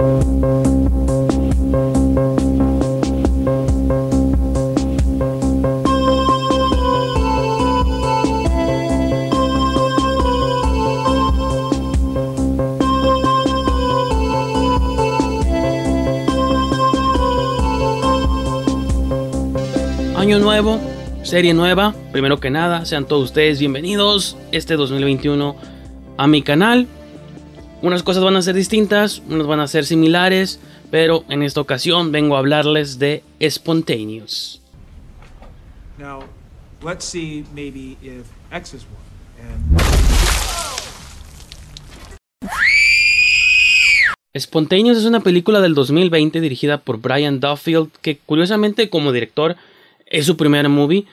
Año nuevo, serie nueva. Primero que nada, sean todos ustedes bienvenidos este 2021 a mi canal. Unas cosas van a ser distintas, unas van a ser similares, pero en esta ocasión vengo a hablarles de Spontaneous. Now, let's see maybe if X is 1. And Spontaneous es una película del 2020 dirigida por Brian Duffield, que curiosamente como director es su primer movie,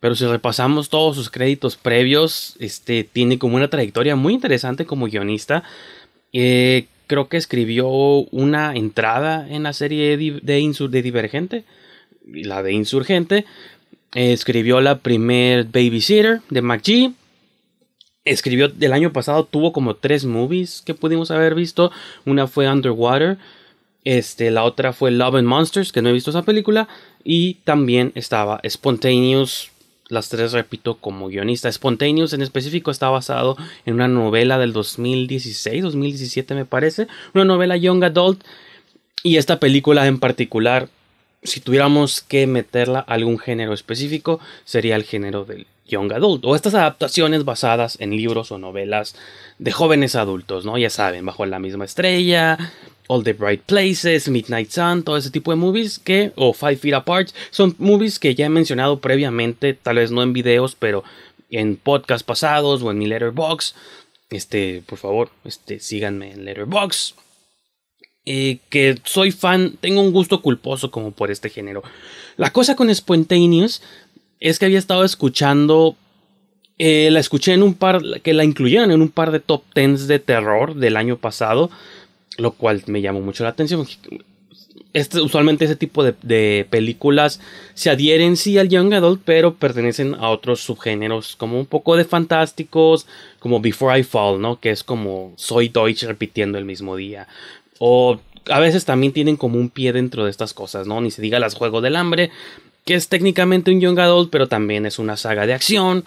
pero si repasamos todos sus créditos previos, este tiene como una trayectoria muy interesante como guionista. Eh, creo que escribió una entrada en la serie de, Divergente, la de Insurgente. Eh, escribió la primer Babysitter de McGee. Escribió del año pasado, tuvo como tres movies que pudimos haber visto. Una fue Underwater. Este, la otra fue Love and Monsters, que no he visto esa película. Y también estaba Spontaneous, las tres repito como guionista. Spontaneous en específico está basado en una novela del 2016, 2017 me parece. Una novela Young Adult. Y esta película en particular, si tuviéramos que meterla a algún género específico, sería el género del Young Adult. O estas adaptaciones basadas en libros o novelas de jóvenes adultos, ¿no? Ya saben, bajo la misma estrella, All the Bright Places, Midnight Sun, todo ese tipo de movies que, o Five Feet Apart, son movies que ya he mencionado previamente, tal vez no en videos, pero en podcasts pasados o en mi Letterboxd. Este, por favor, este, síganme en Letterboxd. Eh, que soy fan, tengo un gusto culposo como por este género. La cosa con Spontaneous es que había estado escuchando eh, la escuché en un par, que la incluyeron en un par de top tens de terror del año pasado lo cual me llamó mucho la atención. Este, usualmente ese tipo de, películas se adhieren sí al Young Adult, pero pertenecen a otros subgéneros, como un poco de fantásticos, como Before I Fall, ¿no? Que es como Soy Deutsch repitiendo el mismo día. O a veces también tienen como un pie dentro de estas cosas, ¿no? Ni se diga las Juegos del Hambre, que es técnicamente un Young Adult, pero también es una saga de acción.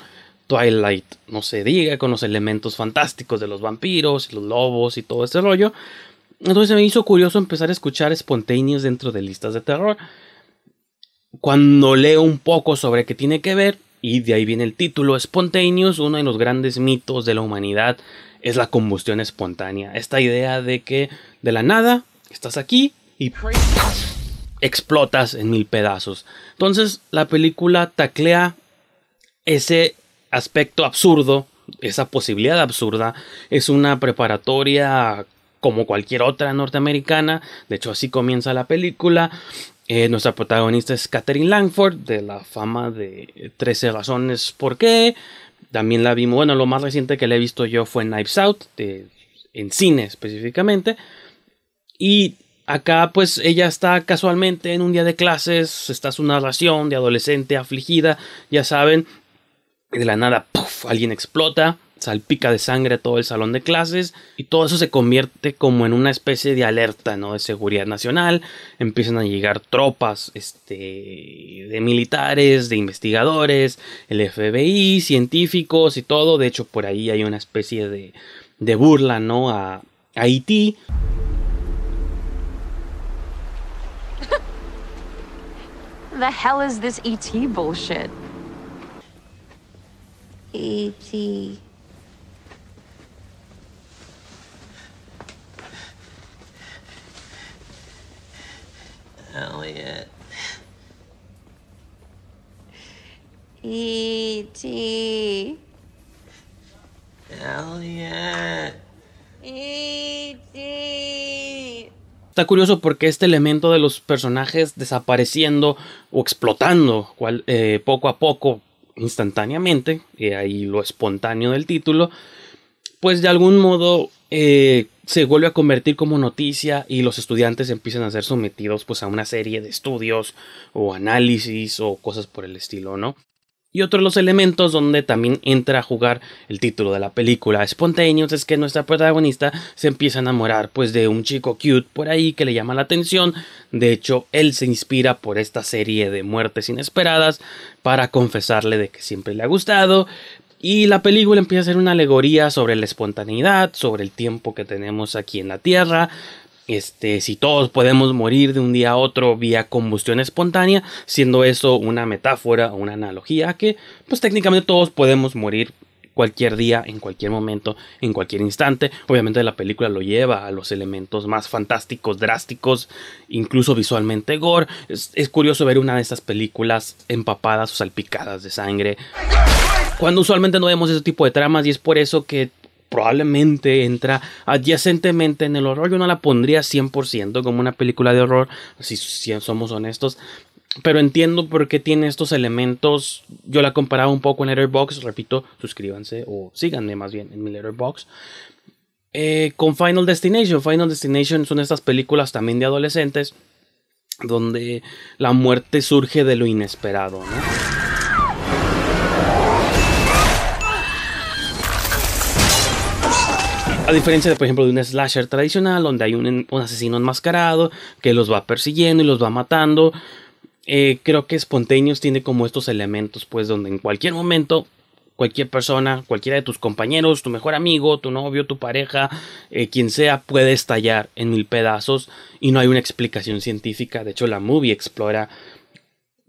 Twilight, no se diga, con los elementos fantásticos de los vampiros los lobos y todo ese rollo. Entonces me hizo curioso empezar a escuchar espontáneos dentro de listas de terror. Cuando leo un poco sobre qué tiene que ver, y de ahí viene el título, Spontaneous, uno de los grandes mitos de la humanidad es la combustión espontánea. Esta idea de que de la nada estás aquí y explotas en mil pedazos. Entonces la película taclea ese aspecto absurdo, esa posibilidad absurda. Es una preparatoria como cualquier otra norteamericana. De hecho, así comienza la película. Eh, nuestra protagonista es Catherine Langford, de la fama de 13 razones por qué. También la vimos, bueno, lo más reciente que le he visto yo fue Knives Out, en cine específicamente. Y acá pues ella está casualmente en un día de clases, está su narración de adolescente afligida, ya saben, de la nada, puff, alguien explota salpica de sangre todo el salón de clases y todo eso se convierte como en una especie de alerta ¿no? de seguridad nacional empiezan a llegar tropas este, de militares de investigadores el FBI científicos y todo de hecho por ahí hay una especie de, de burla ¿no? a, a Haití The hell is this ET bullshit? E.T. E.T. Elliot. E.T. Está curioso porque este elemento de los personajes desapareciendo o explotando cual, eh, poco a poco, instantáneamente, y ahí lo espontáneo del título, pues de algún modo eh, se vuelve a convertir como noticia y los estudiantes empiezan a ser sometidos pues a una serie de estudios o análisis o cosas por el estilo, ¿no? Y otro de los elementos donde también entra a jugar el título de la película Spontaneous es que nuestra protagonista se empieza a enamorar pues de un chico cute por ahí que le llama la atención. De hecho, él se inspira por esta serie de muertes inesperadas para confesarle de que siempre le ha gustado. Y la película empieza a ser una alegoría sobre la espontaneidad, sobre el tiempo que tenemos aquí en la Tierra, este, si todos podemos morir de un día a otro vía combustión espontánea, siendo eso una metáfora o una analogía que, pues técnicamente todos podemos morir cualquier día, en cualquier momento, en cualquier instante. Obviamente la película lo lleva a los elementos más fantásticos, drásticos, incluso visualmente gore. Es, curioso ver una de estas películas empapadas o salpicadas de sangre. Cuando usualmente no vemos ese tipo de tramas y es por eso que probablemente entra adyacentemente en el horror. Yo no la pondría 100% como una película de horror, si somos honestos. Pero entiendo por qué tiene estos elementos. Yo la comparaba un poco en Letterboxd. Repito, suscríbanse o síganme más bien en mi Letterboxd. Eh, con Final Destination. Final Destination son estas películas también de adolescentes. Donde la muerte surge de lo inesperado. A diferencia de, por ejemplo, de un slasher tradicional, donde hay un, asesino enmascarado que los va persiguiendo y los va matando. Eh, creo que Spontaneous tiene como estos elementos, pues, donde en cualquier momento, cualquier persona, cualquiera de tus compañeros, tu mejor amigo, tu novio, tu pareja, eh, quien sea, puede estallar en mil pedazos y no hay una explicación científica. De hecho, la movie explora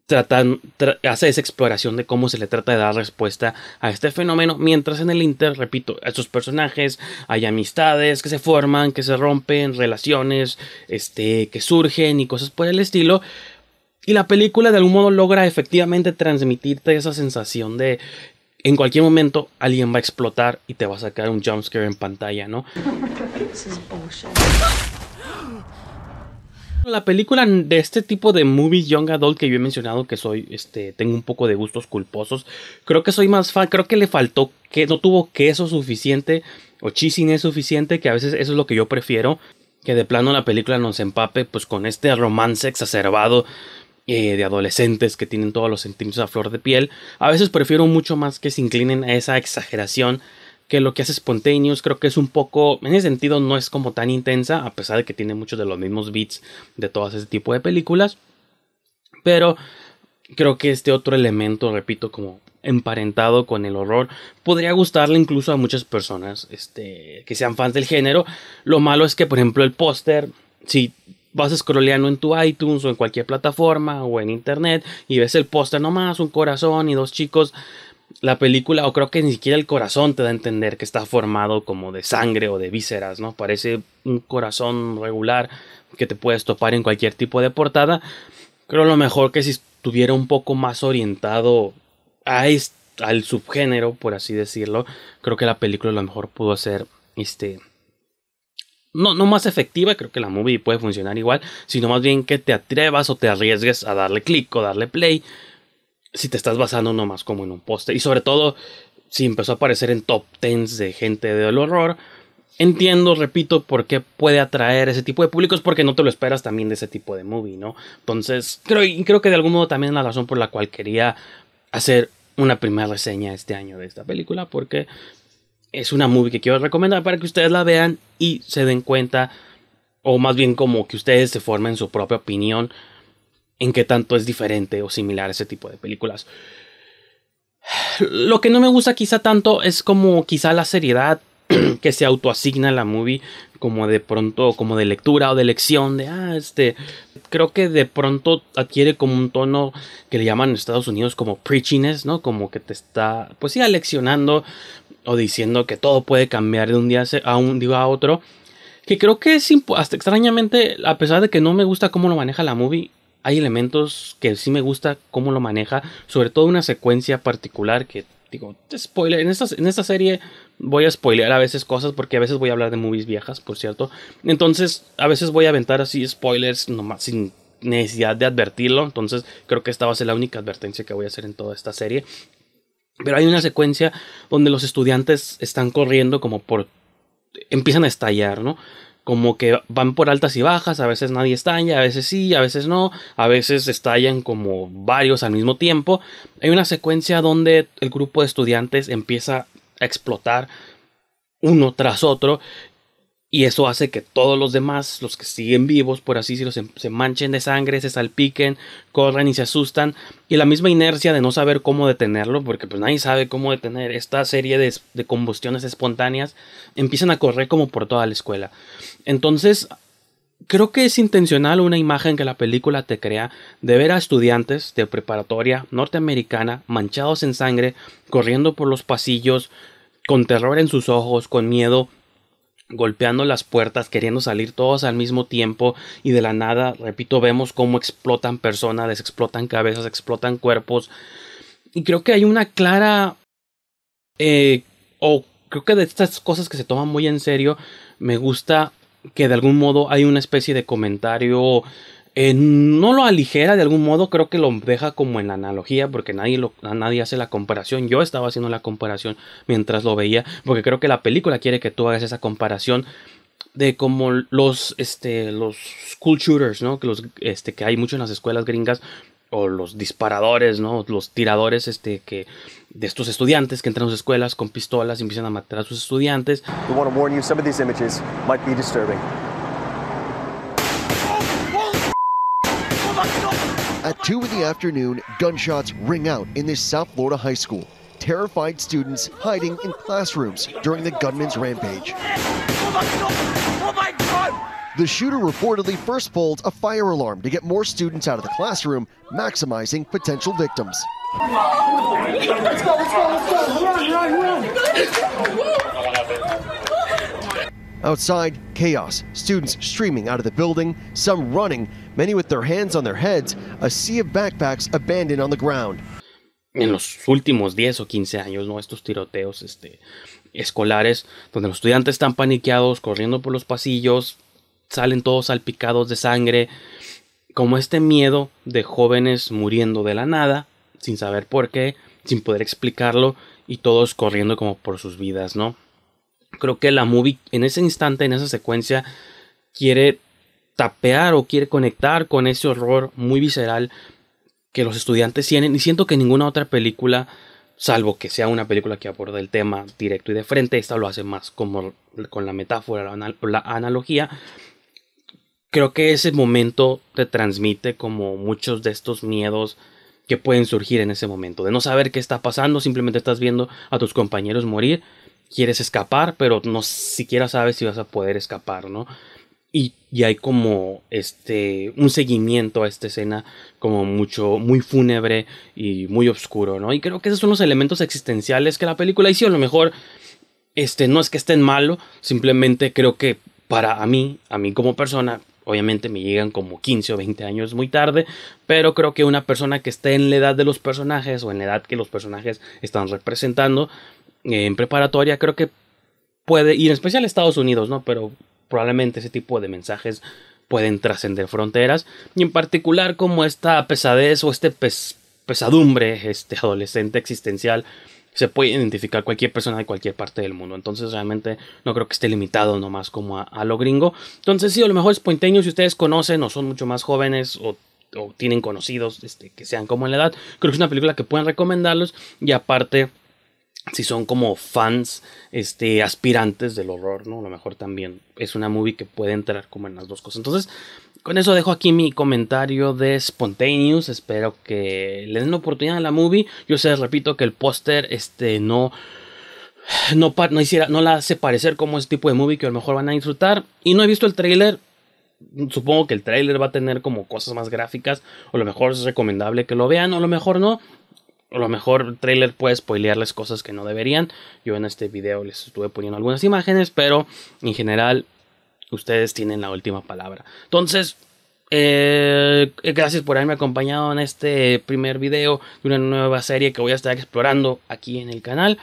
tratan, hace esa exploración de cómo se le trata de dar respuesta a este fenómeno, mientras en el Inter, repito, a estos personajes hay amistades que se forman, que se rompen, relaciones este, que surgen y cosas por el estilo. Y la película de algún modo logra efectivamente transmitirte esa sensación de en cualquier momento alguien va a explotar y te va a sacar un jumpscare en pantalla, ¿no? La película de este tipo de movies young adult que yo he mencionado que soy, este, tengo un poco de gustos culposos. Creo que soy más fan, creo que le faltó, que no tuvo queso suficiente o cheesiness suficiente, que a veces eso es lo que yo prefiero. Que de plano la película nos empape pues con este romance exacerbado eh, de adolescentes que tienen todos los sentimientos a flor de piel. A veces prefiero mucho más que se inclinen a esa exageración que lo que hace Spontaneous creo que es un poco, en ese sentido no es como tan intensa, a pesar de que tiene muchos de los mismos beats de todas ese tipo de películas, pero creo que este otro elemento, repito, como emparentado con el horror, podría gustarle incluso a muchas personas este, que sean fans del género. Lo malo es que, por ejemplo, el póster, si vas scrolleando en tu iTunes o en cualquier plataforma o en internet y ves el póster nomás, un corazón y dos chicos, la película, o creo que ni siquiera el corazón te da a entender que está formado como de sangre o de vísceras, ¿no? Parece un corazón regular que te puedes topar en cualquier tipo de portada. Creo lo mejor que si estuviera un poco más orientado a al subgénero, por así decirlo, creo que la película a lo mejor pudo ser este no, no más efectiva, creo que la movie puede funcionar igual, sino más bien que te atrevas o te arriesgues a darle clic o darle play si te estás basando nomás como en un poste. Y sobre todo, si empezó a aparecer en top 10 de gente del horror. Entiendo, repito, por qué puede atraer ese tipo de públicos, porque no te lo esperas también de ese tipo de movie, ¿no? Entonces, creo, creo que de algún modo también es la razón por la cual quería hacer una primera reseña este año de esta película, porque es una movie que quiero recomendar para que ustedes la vean y se den cuenta, o más bien como que ustedes se formen su propia opinión en qué tanto es diferente o similar a ese tipo de películas. Lo que no me gusta quizá tanto es como quizá la seriedad que se autoasigna la movie como de pronto como de lectura o de lección de ah este creo que de pronto adquiere como un tono que le llaman en Estados Unidos como preachiness no como que te está pues sí leccionando o diciendo que todo puede cambiar de un día a un día a otro que creo que es hasta extrañamente a pesar de que no me gusta cómo lo maneja la movie hay elementos que sí me gusta cómo lo maneja, sobre todo una secuencia particular que digo, spoiler, en esta, en esta serie voy a spoilear a veces cosas porque a veces voy a hablar de movies viejas, por cierto. Entonces, a veces voy a aventar así spoilers sin necesidad de advertirlo, entonces creo que esta va a ser la única advertencia que voy a hacer en toda esta serie. Pero hay una secuencia donde los estudiantes están corriendo como por empiezan a estallar, ¿no? como que van por altas y bajas, a veces nadie estalla, a veces sí, a veces no, a veces estallan como varios al mismo tiempo. Hay una secuencia donde el grupo de estudiantes empieza a explotar uno tras otro y eso hace que todos los demás, los que siguen vivos, por así decirlo, se, manchen de sangre, se salpiquen, corran y se asustan. Y la misma inercia de no saber cómo detenerlo, porque pues nadie sabe cómo detener esta serie de, de combustiones espontáneas, empiezan a correr como por toda la escuela. Entonces, creo que es intencional una imagen que la película te crea de ver a estudiantes de preparatoria norteamericana manchados en sangre, corriendo por los pasillos, con terror en sus ojos, con miedo, golpeando las puertas, queriendo salir todos al mismo tiempo y de la nada, repito, vemos cómo explotan personas, explotan cabezas, explotan cuerpos. Y creo que hay una clara... Eh, o creo que de estas cosas que se toman muy en serio, me gusta que de algún modo hay una especie de comentario eh, no lo aligera de algún modo, creo que lo deja como en la analogía, porque nadie, lo, nadie hace la comparación. Yo estaba haciendo la comparación mientras lo veía, porque creo que la película quiere que tú hagas esa comparación de como los, este, los school shooters, ¿no? Que, los, este, que hay mucho en las escuelas gringas, o los disparadores, ¿no? Los tiradores, este, que de estos estudiantes que entran a sus escuelas con pistolas y empiezan a matar a sus estudiantes. At 2 in the afternoon, gunshots ring out in this South Florida high school. Terrified students hiding in classrooms during the gunman's rampage. The shooter reportedly first pulled a fire alarm to get more students out of the classroom, maximizing potential victims. Outside, chaos, students streaming out of the building, some running, many with their hands on their heads, a sea of backpacks abandoned on the ground. En los últimos 10 o 15 años, ¿no? Estos tiroteos este, escolares, donde los estudiantes están paniqueados, corriendo por los pasillos, salen todos salpicados de sangre, como este miedo de jóvenes muriendo de la nada, sin saber por qué, sin poder explicarlo, y todos corriendo como por sus vidas, ¿no? creo que la movie en ese instante, en esa secuencia, quiere tapear o quiere conectar con ese horror muy visceral que los estudiantes tienen y siento que ninguna otra película salvo que sea una película que aborda el tema directo y de frente esta lo hace más como con la metáfora o la analogía creo que ese momento te transmite como muchos de estos miedos que pueden surgir en ese momento de no saber qué está pasando simplemente estás viendo a tus compañeros morir quieres escapar, pero no siquiera sabes si vas a poder escapar, ¿no? Y, hay como este un seguimiento a esta escena como mucho muy fúnebre y muy oscuro, ¿no? Y creo que esos son los elementos existenciales que la película hizo. A lo mejor este no es que estén malo, simplemente creo que para a mí, a mí como persona, obviamente me llegan como 15 o 20 años muy tarde, pero creo que una persona que esté en la edad de los personajes o en la edad que los personajes están representando, en preparatoria, creo que puede, y en especial Estados Unidos, ¿no? Pero probablemente ese tipo de mensajes pueden trascender fronteras, y en particular como esta pesadez o este pesadumbre este adolescente existencial se puede identificar cualquier persona de cualquier parte del mundo. Entonces realmente no creo que esté limitado nomás como a, lo gringo. Entonces sí, a lo mejor es pointeño si ustedes conocen o son mucho más jóvenes o, o tienen conocidos este, que sean como en la edad. Creo que es una película que pueden recomendarlos y aparte si son como fans este aspirantes del horror, ¿no? A lo mejor también es una movie que puede entrar como en las dos cosas. Entonces, con eso dejo aquí mi comentario de Spontaneous. Espero que le den oportunidad a la movie. Yo sé, repito que el póster este no no, no, no la hace parecer como ese tipo de movie que a lo mejor van a disfrutar. Y no he visto el trailer. Supongo que el trailer va a tener como cosas más gráficas. O a lo mejor es recomendable que lo vean. O a lo mejor no a lo mejor el trailer puede spoilearles cosas que no deberían. Yo en este video les estuve poniendo algunas imágenes, pero en general ustedes tienen la última palabra. Entonces, eh, gracias por haberme acompañado en este primer video de una nueva serie que voy a estar explorando aquí en el canal.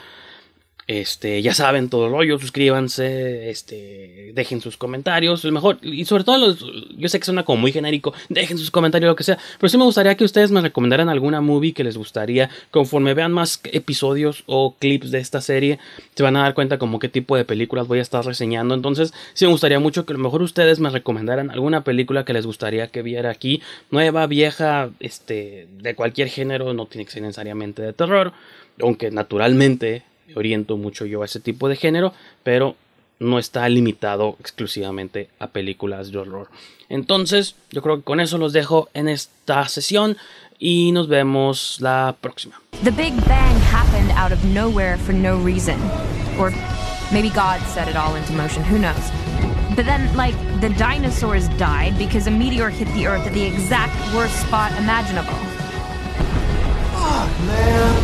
Este, ya saben todo el rollo, suscríbanse, este, dejen sus comentarios, mejor, y sobre todo los, yo sé que suena como muy genérico, dejen sus comentarios, lo que sea, pero sí me gustaría que ustedes me recomendaran alguna movie que les gustaría, conforme vean más episodios o clips de esta serie, se van a dar cuenta como qué tipo de películas voy a estar reseñando, entonces sí me gustaría mucho que a lo mejor ustedes me recomendaran alguna película que les gustaría que viera aquí, nueva, vieja, este, de cualquier género, no tiene que ser necesariamente de terror, aunque naturalmente me oriento mucho yo a ese tipo de género, pero no está limitado exclusivamente a películas de horror. Entonces, yo creo que con eso los dejo en esta sesión y nos vemos la próxima. The Big Bang happened out of nowhere for no reason. Or maybe God set it all into motion, who knows? But then, like, the dinosaurs died because a meteor hit the Earth at the exact worst spot imaginable. Man.